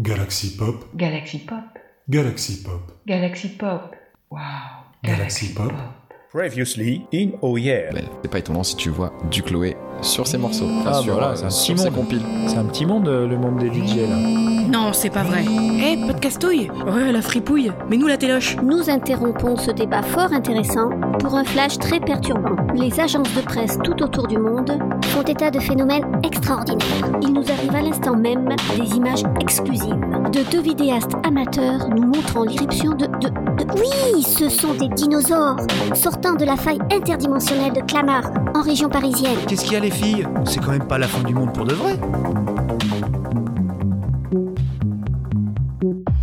Galaxy Pop, Galaxy Pop. Galaxy Pop, Galaxy Pop. Wow. Galaxy Pop. Previously in Oh Yeah. C'est pas étonnant si tu vois du Chloé sur ses morceaux. Enfin, Ah, sur, voilà, euh, c'est un petit monde. compiles. C'est un petit monde, euh, le monde des DJ là. Non, c'est pas vrai. Eh, pas de castouille Ouais, la fripouille. Mais nous, la téloche. Nous interrompons ce débat fort intéressant pour un flash très perturbant. Les agences de presse tout autour du monde font état de phénomènes extraordinaires. Il nous arrive à l'instant même des images exclusives de deux vidéastes amateurs nous montrant l'irruption de, de, de- Oui, ce sont des dinosaures sortant de la faille interdimensionnelle de Clamart en région parisienne. Qu'est-ce qu'il y a les filles, c'est quand même pas la fin du monde pour de vrai.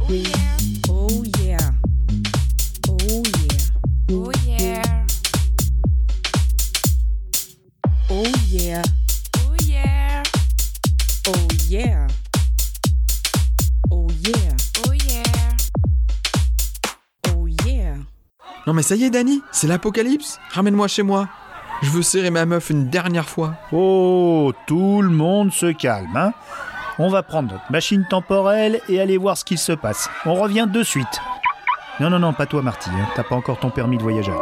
Oh oh oh non mais ça y est Dani, c'est l'apocalypse. Ramène-moi chez moi. Je veux serrer ma meuf une dernière fois. Oh, tout le monde se calme, hein On va prendre notre machine temporelle et aller voir ce qu'il se passe. On revient de suite. Non, non, non, pas toi, Marty. hein. T'as pas encore ton permis de voyageur.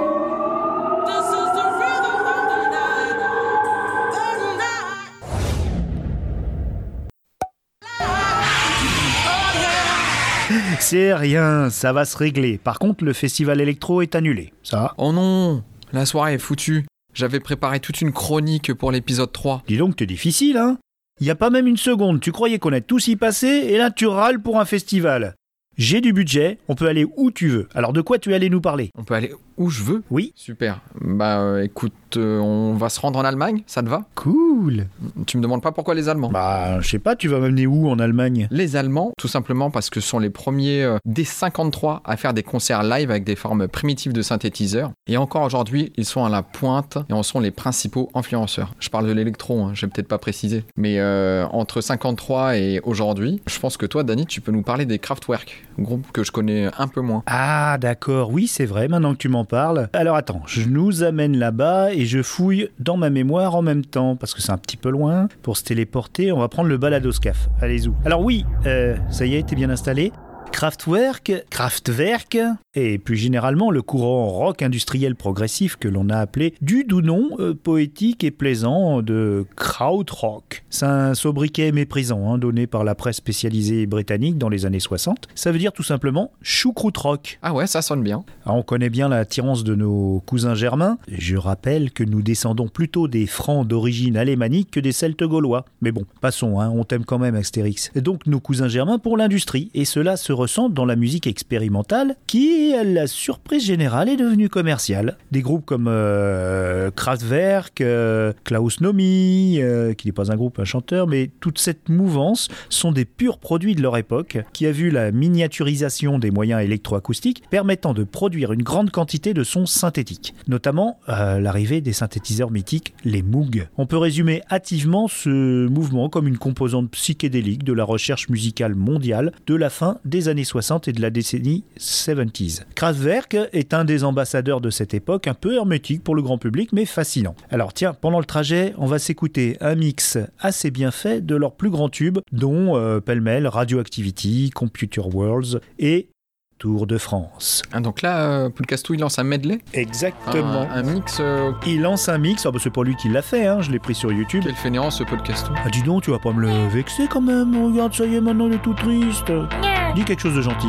C'est rien, ça va se régler. Par contre, le festival électro est annulé. Ça, Oh non, la soirée est foutue. J'avais préparé toute une chronique pour l'épisode 3. dis donc, t'es difficile, hein Y a pas même une seconde, tu croyais qu'on allait tous y passer, et là tu râles pour un festival. J'ai du budget, on peut aller où tu veux. Alors de quoi tu es allé nous parler? On peut aller où je veux Oui Super. Bah euh, écoute, euh, on va se rendre en Allemagne, ça te va? Cool Tu me demandes pas pourquoi les Allemands? Bah, je sais pas, tu vas m'amener où en Allemagne? Les Allemands, tout simplement parce que ce sont les premiers euh, des 53 à faire des concerts live avec des formes primitives de synthétiseurs. Et encore aujourd'hui, ils sont à la pointe et en sont les principaux influenceurs. Je parle de l'électro, hein, j'ai peut-être pas précisé. Mais euh, entre 53 et aujourd'hui, je pense que toi, Dani, tu peux nous parler des Kraftwerk, groupe que je connais un peu moins. Ah d'accord, oui c'est vrai, maintenant que tu m'en parles. Alors attends, je nous amène là-bas et je fouille dans ma mémoire en même temps, parce que c'est un petit peu loin. Pour se téléporter, on va prendre le baladoscaf. Allez où Alors oui, euh, ça y est, t'es bien installé Kraftwerk, Kraftwerk, et plus généralement le courant rock industriel progressif que l'on a appelé du doux nom euh, poétique et plaisant de krautrock. C'est un sobriquet méprisant hein, donné par la presse spécialisée britannique dans les années 60. Ça veut dire tout simplement choucroute rock. Ah ouais, ça sonne bien. Ah, on connaît bien l'attirance de nos cousins germains. Je rappelle que nous descendons plutôt des francs d'origine alémanique que des celtes gaulois. Mais bon, passons, hein, on t'aime quand même Astérix. Et donc nos cousins germains pour l'industrie. Et cela se dans la musique expérimentale qui, à la surprise générale, est devenue commerciale. Des groupes comme euh, Kraftwerk, euh, Klaus Nomi, euh, qui n'est pas un groupe, un chanteur, mais toute cette mouvance sont des purs produits de leur époque, qui a vu la miniaturisation des moyens électroacoustiques permettant de produire une grande quantité de sons synthétiques, notamment euh, l'arrivée des synthétiseurs mythiques, les Moog. On peut résumer hâtivement ce mouvement comme une composante psychédélique de la recherche musicale mondiale de la fin des années 60 et de la décennie 70s. Kraftwerk est un des ambassadeurs de cette époque, un peu hermétique pour le grand public, mais fascinant. Alors tiens, pendant le trajet, on va s'écouter un mix assez bien fait de leurs plus grands tubes, dont euh, pêle-mêle Radioactivity, Computer Worlds et Tour de France. Ah, donc là, euh, Poulcastou, il lance un medley Exactement. un, un mix. euh, Il lance un mix, ah bah c'est pas lui qui l'a fait, hein, je l'ai pris sur YouTube. quel fainéant ce Poulcastou Ah dis donc, tu vas pas me le vexer quand même, regarde, ça y est, maintenant il est tout triste. Dis quelque chose de gentil.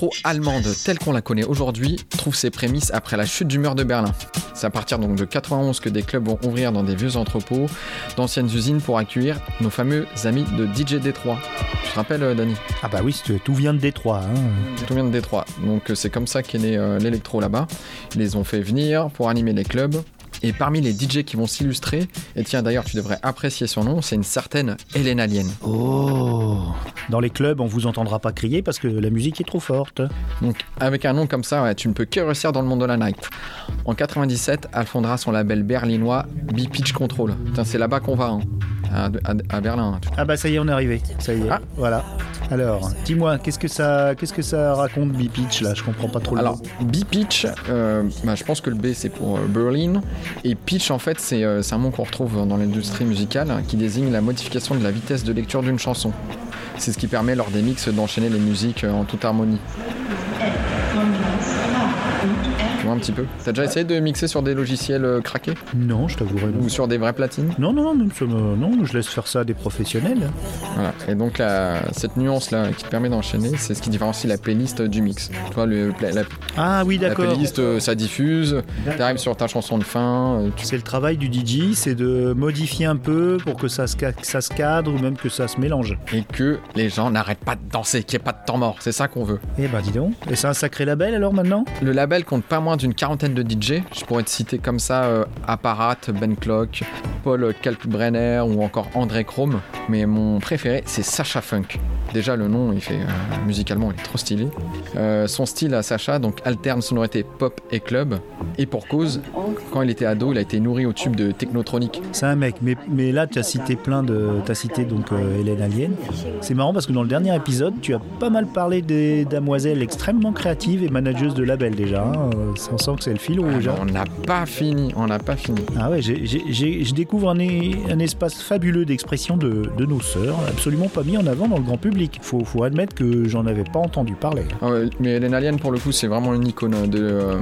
L'électro allemande telle qu'on la connaît aujourd'hui trouve ses prémices après la chute du mur de Berlin. C'est à partir donc de 91 que des clubs vont ouvrir dans des vieux entrepôts, d'anciennes usines pour accueillir nos fameux amis de DJ Détroit. Tu te rappelles, euh, Dani? Ah bah oui, tout vient de Détroit. hein. Tout vient de Détroit. Donc euh, c'est comme ça qu'est né euh, l'électro là-bas. Ils les ont fait venir pour animer les clubs. Et parmi les DJ qui vont s'illustrer, et tiens d'ailleurs tu devrais apprécier son nom, c'est une certaine Hélène Alien. Oh Dans les clubs, on vous entendra pas crier parce que la musique est trop forte. Donc avec un nom comme ça, ouais, tu ne peux que réussir dans le monde de la night. En 97, elle fondera son label berlinois B-Pitch Control. C'est là-bas qu'on va. hein. à, à- à Berlin. Ah bah ça y est, on est arrivé. Ça y est. Ah. Voilà. Alors, dis-moi, qu'est-ce que ça, qu'est-ce que ça raconte B-Pitch là? Je comprends pas trop le Alors. B-Pitch, euh, bah, je pense que le B c'est pour euh, Berlin. Et pitch, en fait, c'est euh, c'est un mot qu'on retrouve dans l'industrie musicale hein, qui désigne la modification de la vitesse de lecture d'une chanson. C'est ce qui permet lors des mix d'enchaîner les musiques euh, en toute harmonie. Un petit peu T'as déjà essayé de mixer sur des logiciels euh, craqués Non, je t'avouerai. Ou sur des vraies platines Non, non, non, me- non, je laisse faire ça à des professionnels. Voilà. Et donc la- cette nuance là qui te permet d'enchaîner, c'est ce qui différencie la playlist du mix. Tu vois, le, la, Ah oui, la d'accord. playlist, euh, ça diffuse, t'arrives sur ta chanson de fin, euh, tu C'est le travail du DJ, c'est de modifier un peu pour que ça se, ca- que ça se cadre ou même que ça se mélange. et que les gens n'arrêtent pas de danser, qu'il n'y ait pas de temps mort. C'est ça qu'on veut. Eh ben dis donc. Et c'est un sacré label alors maintenant? Le label compte pas moins d'une quarantaine de DJ. Je pourrais te citer comme ça euh, Apparat, Ben Clock, Paul Kalkbrenner ou encore André Chrome. Mais mon préféré, c'est Sacha Funk. Déjà, le nom, il fait euh, musicalement, il est trop stylé. Euh, son style à Sacha, donc alterne sonorité pop et club. Et pour cause, quand il était ado, il a été nourri au tube de Technotronic. C'est un mec, mais, mais là tu as cité plein de. Tu as cité donc euh, Hélène Alien. C'est marrant parce que dans le dernier épisode, tu as pas mal parlé des damoiselles extrêmement créatives et manageuses de label déjà. hein. On sent que c'est le fil rouge. hein. On n'a pas fini, on n'a pas fini. Ah ouais, je découvre un espace fabuleux d'expression de, de nos sœurs, absolument pas mis en avant dans le grand public. Faut, faut admettre que j'en avais pas entendu parler. Ah ouais, mais Hélène Alien, pour le coup, c'est vraiment une icône de, euh,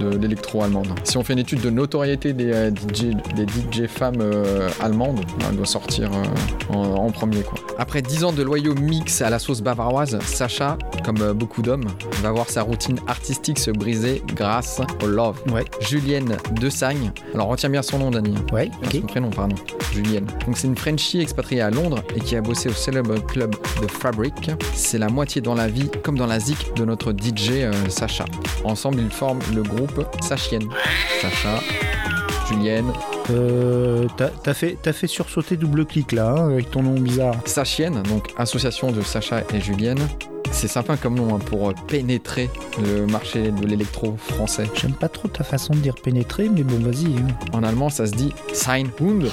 de l'électro-allemande. Si on fait une étude de notoriété des, euh, DJ, des DJ femmes euh, allemandes, bah, elle doit sortir euh, en, en premier. Quoi. Après 10 ans de loyaux mix à la sauce bavaroise, Sacha, comme euh, beaucoup d'hommes, va voir sa routine artistique se briser grâce au love. Ouais, Julienne Desagne, alors retiens bien son nom, Dani. ouais, ok. Son prénom, pardon. Julienne. Donc c'est une Frenchie expatriée à Londres et qui a bossé au célèbre club de Fabric. C'est la moitié dans la vie comme dans la zik de notre DJ euh, Sacha. Ensemble, ils forment le groupe Sachienne. Sacha, Julienne, Euh, t'as fait, t'as fait sursauter double clic là, hein, avec ton nom bizarre. Sachienne, donc association de Sacha et Julienne. C'est sympa comme nom hein, pour euh, pénétrer le marché de l'électro français. J'aime pas trop ta façon de dire pénétrer, mais bon, vas-y. hein. En allemand, ça se dit Sein Hund.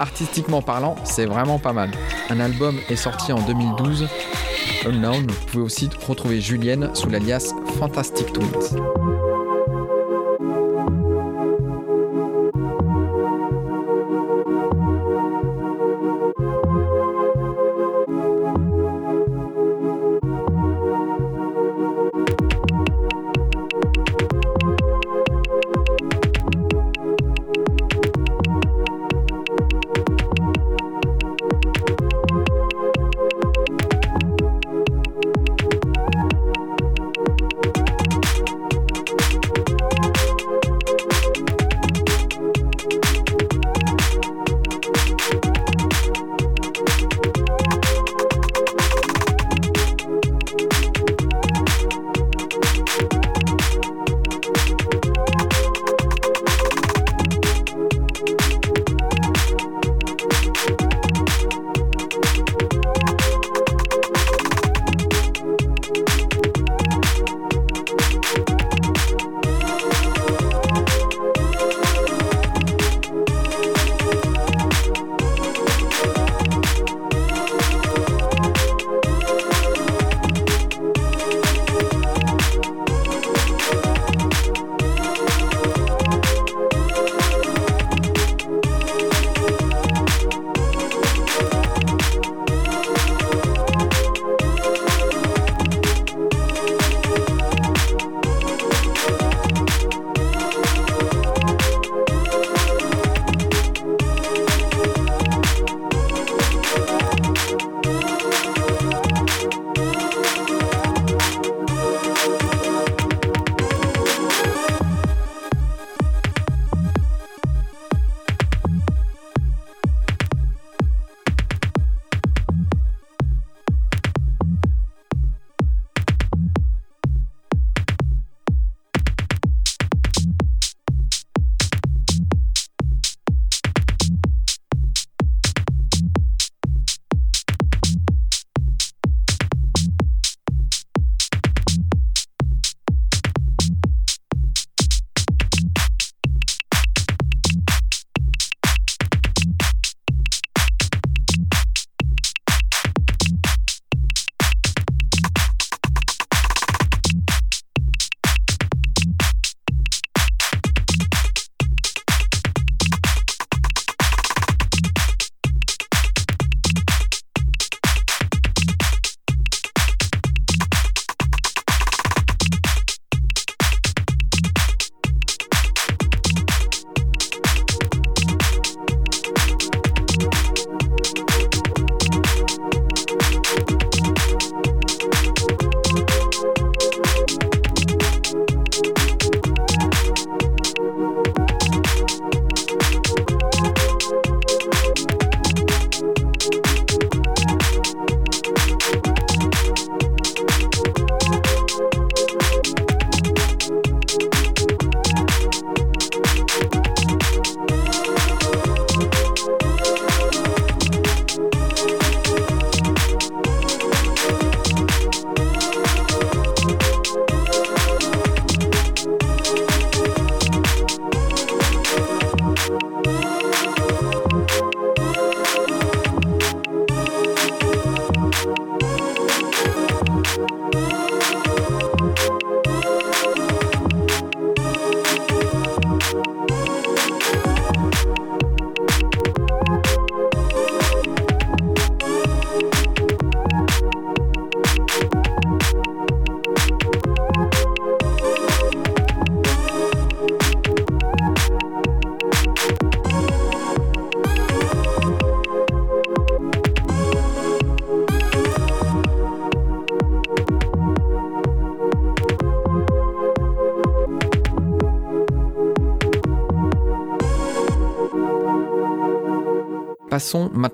Artistiquement parlant, c'est vraiment pas mal. Un album est sorti en 2012. Unknown. Vous pouvez aussi retrouver Julienne sous l'alias Fantastic Twins.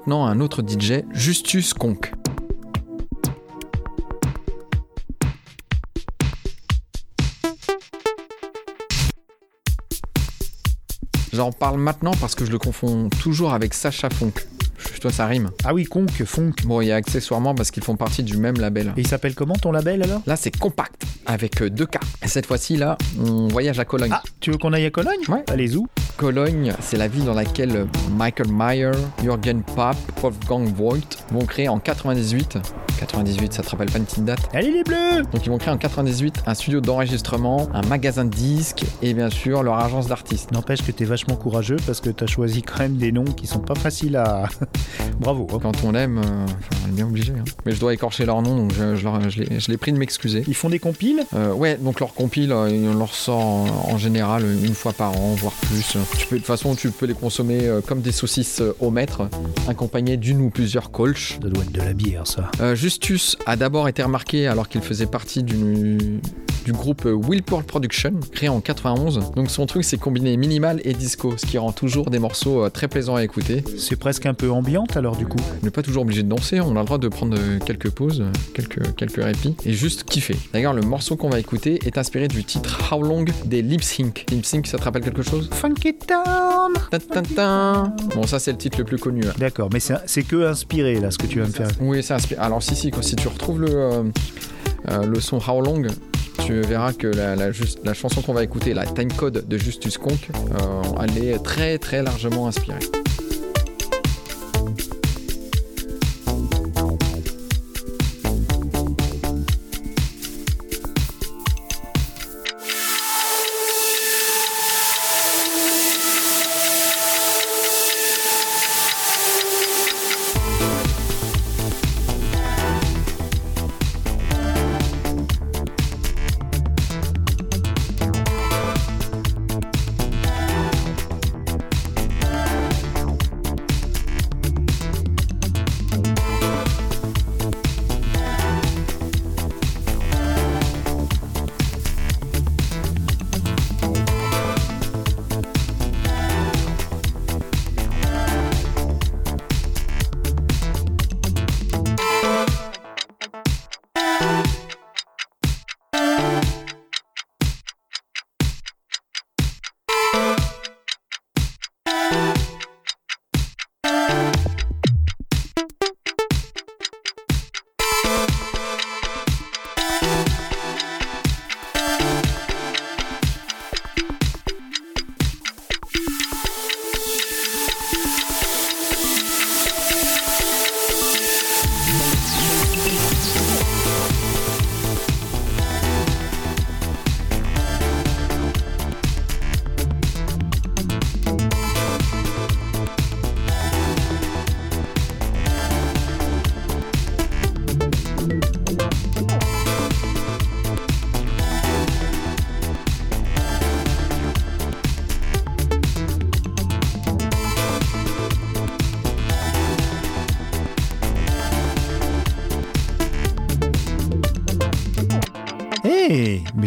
Maintenant à un autre DJ, Justus Conk. J'en parle maintenant parce que je le confonds toujours avec Sacha Funk. Toi, ça rime. Ah oui, Conk, Funk. Bon, il y a accessoirement parce qu'ils font partie du même label. Et il s'appelle comment ton label alors? Là, c'est Compact avec euh, deux K. Et cette fois-ci, là, on voyage à Cologne. Ah, tu veux qu'on aille à Cologne? Ouais. Allez où Cologne, c'est la ville dans laquelle Michael Mayer, Jürgen Papp, Wolfgang Voigt vont créer en 98. 98, ça te rappelle pas une petite date Allez les bleus Donc ils vont créer en 98 un studio d'enregistrement, un magasin de disques et bien sûr leur agence d'artistes. N'empêche que t'es vachement courageux parce que t'as choisi quand même des noms qui sont pas faciles à. Bravo. hein. Quand on l'aime, euh, on est bien obligé. hein. Mais je dois écorcher leur nom, donc je, je leur- je l'ai- pris de m'excuser. Ils font des compiles? Euh, ouais, donc leur compile, euh, on leur sort en, en général une fois par an, voire plus. Tu peux, de toute façon, tu peux les consommer comme des saucisses au mètre, accompagnées d'une ou plusieurs colches. Ça doit être de la bière ça. Euh, Justus a d'abord été remarqué alors qu'il faisait partie du, du groupe Will Pearl Production, créé en 91. Donc son truc, c'est combiner minimal et disco, ce qui rend toujours des morceaux euh, très plaisants à écouter. C'est presque un peu ambiante alors du coup. On n'est pas toujours obligé de danser, on a le droit de prendre euh, quelques pauses, quelques, quelques répits, et juste kiffer. D'ailleurs, le morceau qu'on va écouter est inspiré du titre How Long des Lip Sync. Lip Sync, ça te rappelle quelque chose? Funky Town. Bon, ça, c'est le titre le plus connu. hein. D'accord, mais c'est c'est que inspiré là ce que tu vas me faire. Oui, c'est inspiré. Alors, si, si, tu retrouves le, euh, euh, son How Long, tu verras que la, chanson qu'on va écouter, la time code de Justus Conk, euh, elle est très largement inspirée.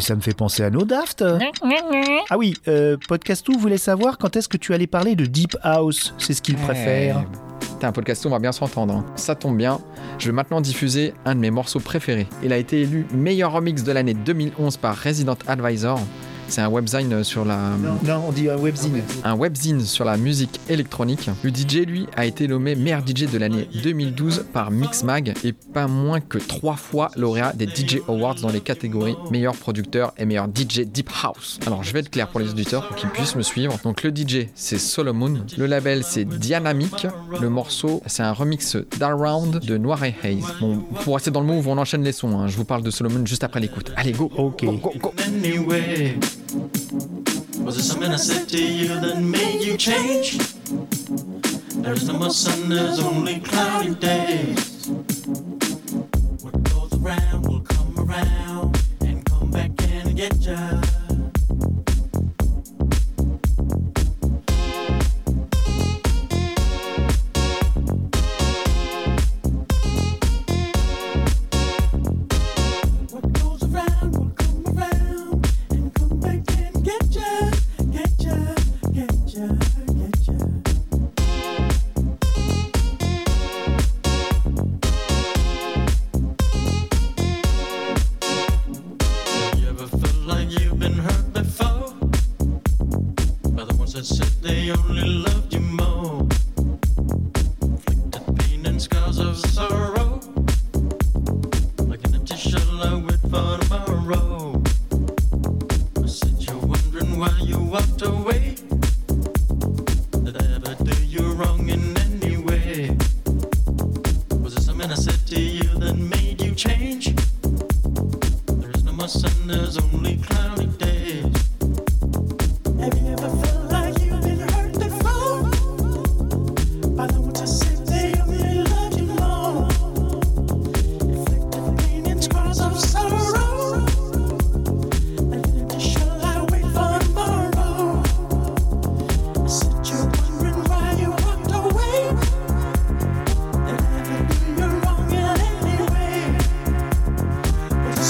Ça me fait penser à nos Daft. Ah oui, euh, Podcastou voulait savoir quand est-ce que tu allais parler de Deep House. C'est ce qu'il préfère. T'as un podcast, on va bien s'entendre. hein. Ça tombe bien. Je vais maintenant diffuser un de mes morceaux préférés. Il a été élu meilleur remix de l'année 2011 par Resident Advisor. C'est un webzine sur la Non, on dit un webzine. un webzine sur la musique électronique. Le DJ, lui, a été nommé meilleur DJ de l'année 2012 par Mixmag et pas moins que trois fois lauréat des DJ Awards dans les catégories meilleur producteur et meilleur DJ Deep House. Alors, je vais être clair pour les auditeurs pour qu'ils puissent me suivre. Donc, le DJ, c'est Solomon. Le label, c'est Dynamic. Le morceau, c'est un remix d'Around de Noir et Haze. Bon, pour rester dans le move, on enchaîne les sons. hein. Je vous parle de Solomon juste après l'écoute. Allez, go! Ok. Go, go, go. anyway? Was it something I said to you that made you change? There's no more sun, there's only cloudy days. What goes around will come around and come back and get ya. What goes around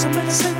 somebody said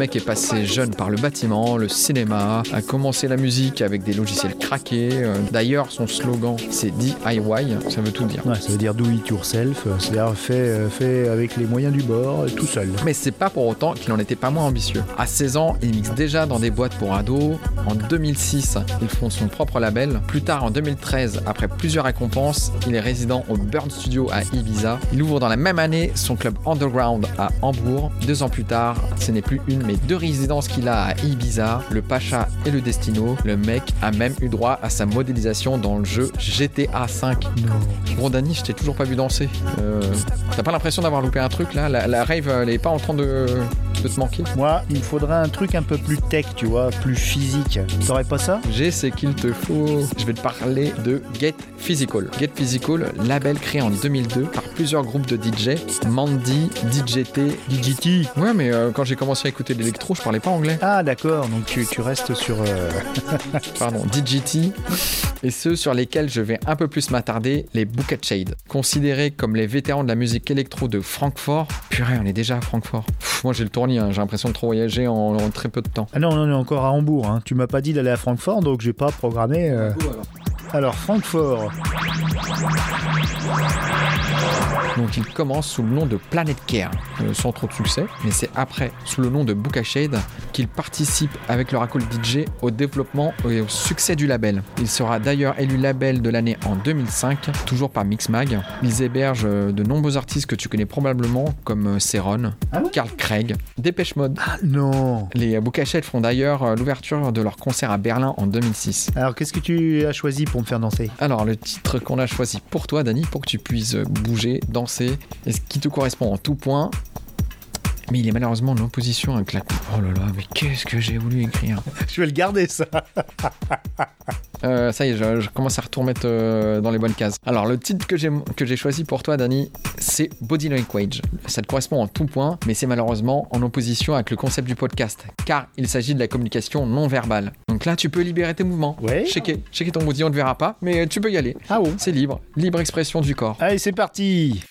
mec est passé jeune par le bâtiment, le cinéma, a commencé la musique avec des logiciels craqués. Euh, D'ailleurs, son slogan, c'est DIY, ça veut tout dire. Ouais, ça veut dire do it yourself, euh, c'est-à-dire fait, euh, fait avec les moyens du bord, tout seul. Mais c'est pas pour autant qu'il en était pas moins ambitieux. À 16 ans, il mixe déjà dans des boîtes pour ados. En 2006, il fonde son propre label. Plus tard, en 2013, après plusieurs récompenses, il est résident au Bird Studio à Ibiza. Il ouvre dans la même année son club underground à Hambourg. Deux ans plus tard, ce n'est plus une mais deux résidences qu'il a à Ibiza, le Pacha et le Destino. Le mec a même eu droit à sa modélisation dans le jeu GTA V. Non. Bon, Dani, je t'ai toujours pas vu danser. Euh, T'as pas l'impression d'avoir loupé un truc là? La, la rave, elle est pas en train de, te manquer Moi, il faudrait un truc un peu plus tech, tu vois, plus physique. T'aurais pas ça? J'ai ce qu'il te faut. Je vais te parler de Get Physical. Get Physical, label créé en 2002 par plusieurs groupes de DJ. Mandy, DJT. DJT Ouais, mais euh, quand j'ai commencé à écouter l'électro, je parlais pas anglais. Ah d'accord, donc tu, tu restes sur... euh, Pardon, DJT. Et ceux sur lesquels je vais un peu plus m'attarder, les Bucket Shade. Considérés comme les vétérans de la musique électro de Francfort. Purée, on est déjà à Francfort. Pff, moi j'ai le tournis, hein, j'ai l'impression de trop voyager en, en très peu de temps. Ah non, non, on est encore à Hambourg. Hein. Tu m'as pas dit d'aller à Francfort, donc j'ai pas programmé... euh. Alors, Francfort. Donc il commence sous le nom de Planet Care, euh, sans trop de succès, mais c'est après, sous le nom de Buka Shade, qu'il participe avec leur acolyte DJ au développement et au succès du label. Il sera d'ailleurs élu label de l'année en 2005, toujours par Mixmag. Ils hébergent euh, de nombreux artistes que tu connais probablement, comme euh, Céron, Carl Craig, Dépêche Mode. Ah non Les Buka Shade font d'ailleurs euh, l'ouverture de leur concert à Berlin en 2006. Alors, qu'est-ce que tu as choisi pour me faire danser? Alors, le titre qu'on a choisi pour toi, Dani, pour que tu puisses bouger, danser, et ce qui te correspond en tout point. Mais il est malheureusement en opposition avec la coupe. Oh là là, mais qu'est-ce que j'ai voulu écrire Je vais le garder, ça Euh, Ça y est, je, je commence à remettre euh, dans les bonnes cases. Alors, le titre que j'ai que j'ai choisi pour toi, Dani, c'est Body Language. Ça te correspond en tout point, mais c'est malheureusement en opposition avec le concept du podcast, car il s'agit de la communication non verbale. Donc là, tu peux libérer tes mouvements. Ouais. Checker, checker ton body, on ne verra pas, mais tu peux y aller. Ah bon C'est libre, libre expression du corps. Allez, c'est parti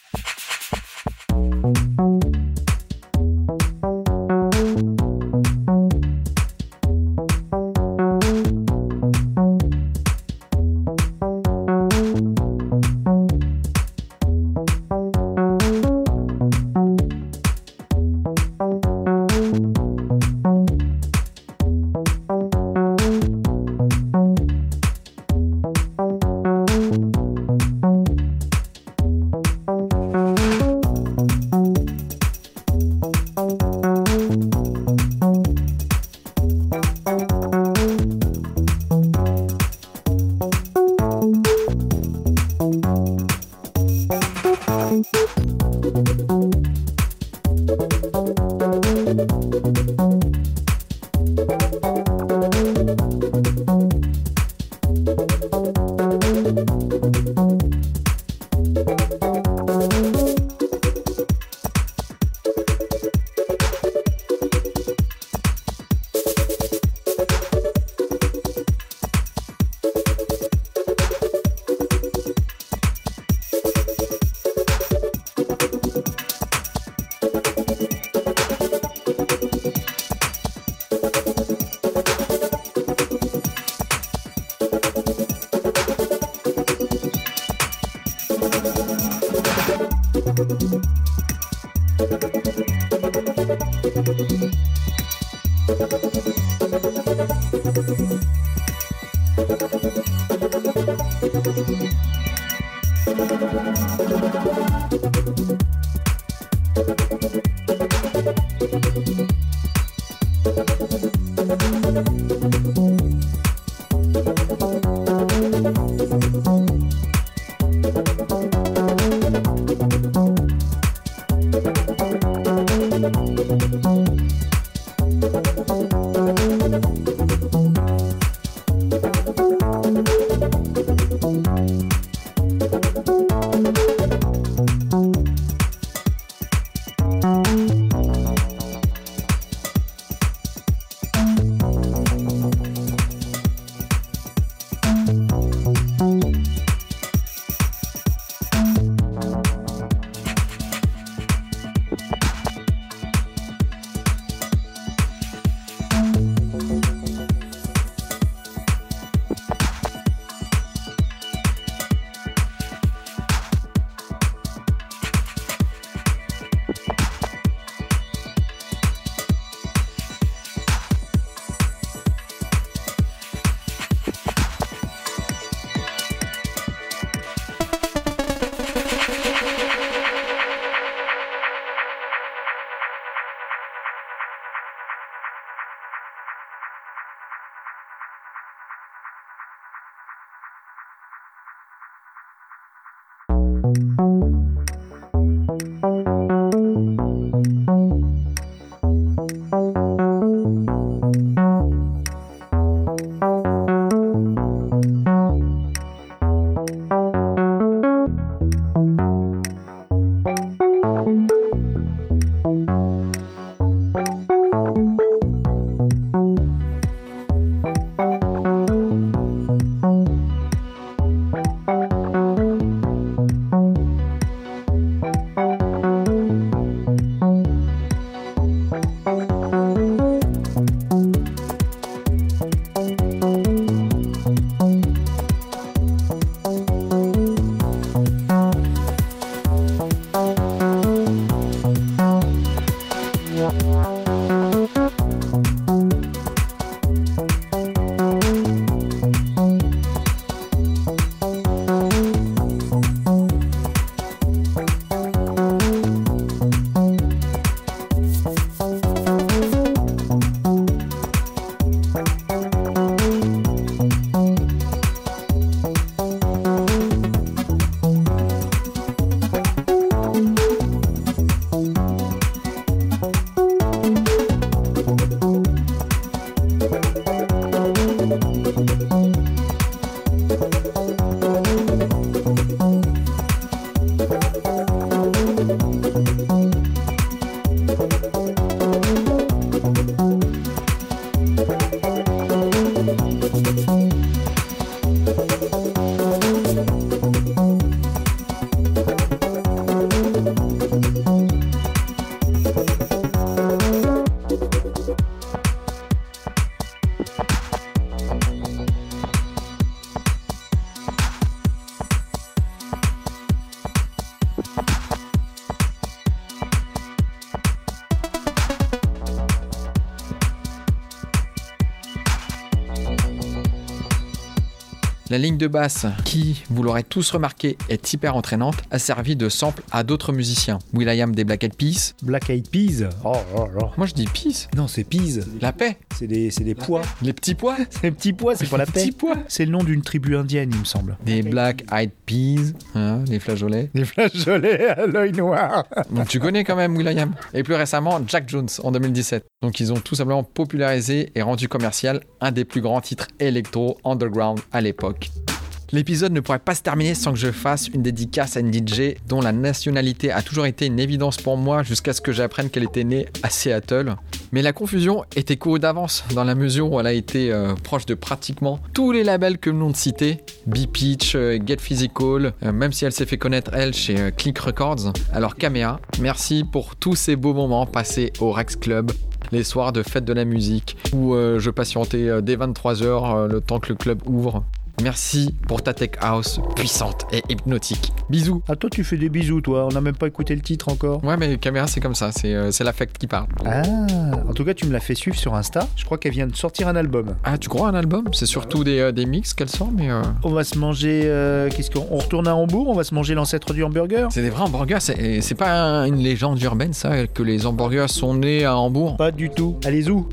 De basse, qui, vous l'aurez tous remarqué, est hyper entraînante, a servi de sample à d'autres musiciens. Will.i.am des Black Eyed Peas. Black Eyed Peas. Oh, oh, oh. Moi je dis Peas. Non, c'est Peas. La paix. C'est des, c'est des pois. Les petits pois. C'est des petits pois, c'est pour la Les paix. petits pois. C'est le nom d'une tribu indienne, il me semble. Des Black Eyed Peas. Hein, les flageolets. Des flageolets à l'œil noir. Donc tu connais quand même Will.i.am. Et plus récemment, Jack Jones en 2017. Donc ils ont tout simplement popularisé et rendu commercial un des plus grands titres électro underground à l'époque. L'épisode ne pourrait pas se terminer sans que je fasse une dédicace à une DJ dont la nationalité a toujours été une évidence pour moi jusqu'à ce que j'apprenne qu'elle était née à Seattle. Mais la confusion était courue d'avance dans la mesure où elle a été euh, proche de pratiquement tous les labels que nous de citer. B-Pitch, euh, Get Physical, euh, même si elle s'est fait connaître elle chez Click Records. Alors Kamea, merci pour tous ces beaux moments passés au Rex Club les soirs de fête de la musique où je patientais dès 23h le temps que le club ouvre. Merci pour ta tech house puissante et hypnotique. Bisous. Ah, toi, tu fais des bisous, toi. On n'a même pas écouté le titre encore. Ouais, mais caméra, c'est comme ça, c'est euh, c'est l'affect qui parle. Ah, en tout cas, tu me l'as fait suivre sur Insta. Je crois qu'elle vient de sortir un album. Ah, tu crois un album? C'est surtout des, euh, des mix qu'elle sort, mais. euh, On va se manger. euh, Qu'est-ce qu'on on retourne à Hambourg On va se manger l'ancêtre du hamburger C'est des vrais hamburgers, c'est pas un- une légende urbaine ça, que les hamburgers sont nés à Hambourg? Pas du tout. Allez où?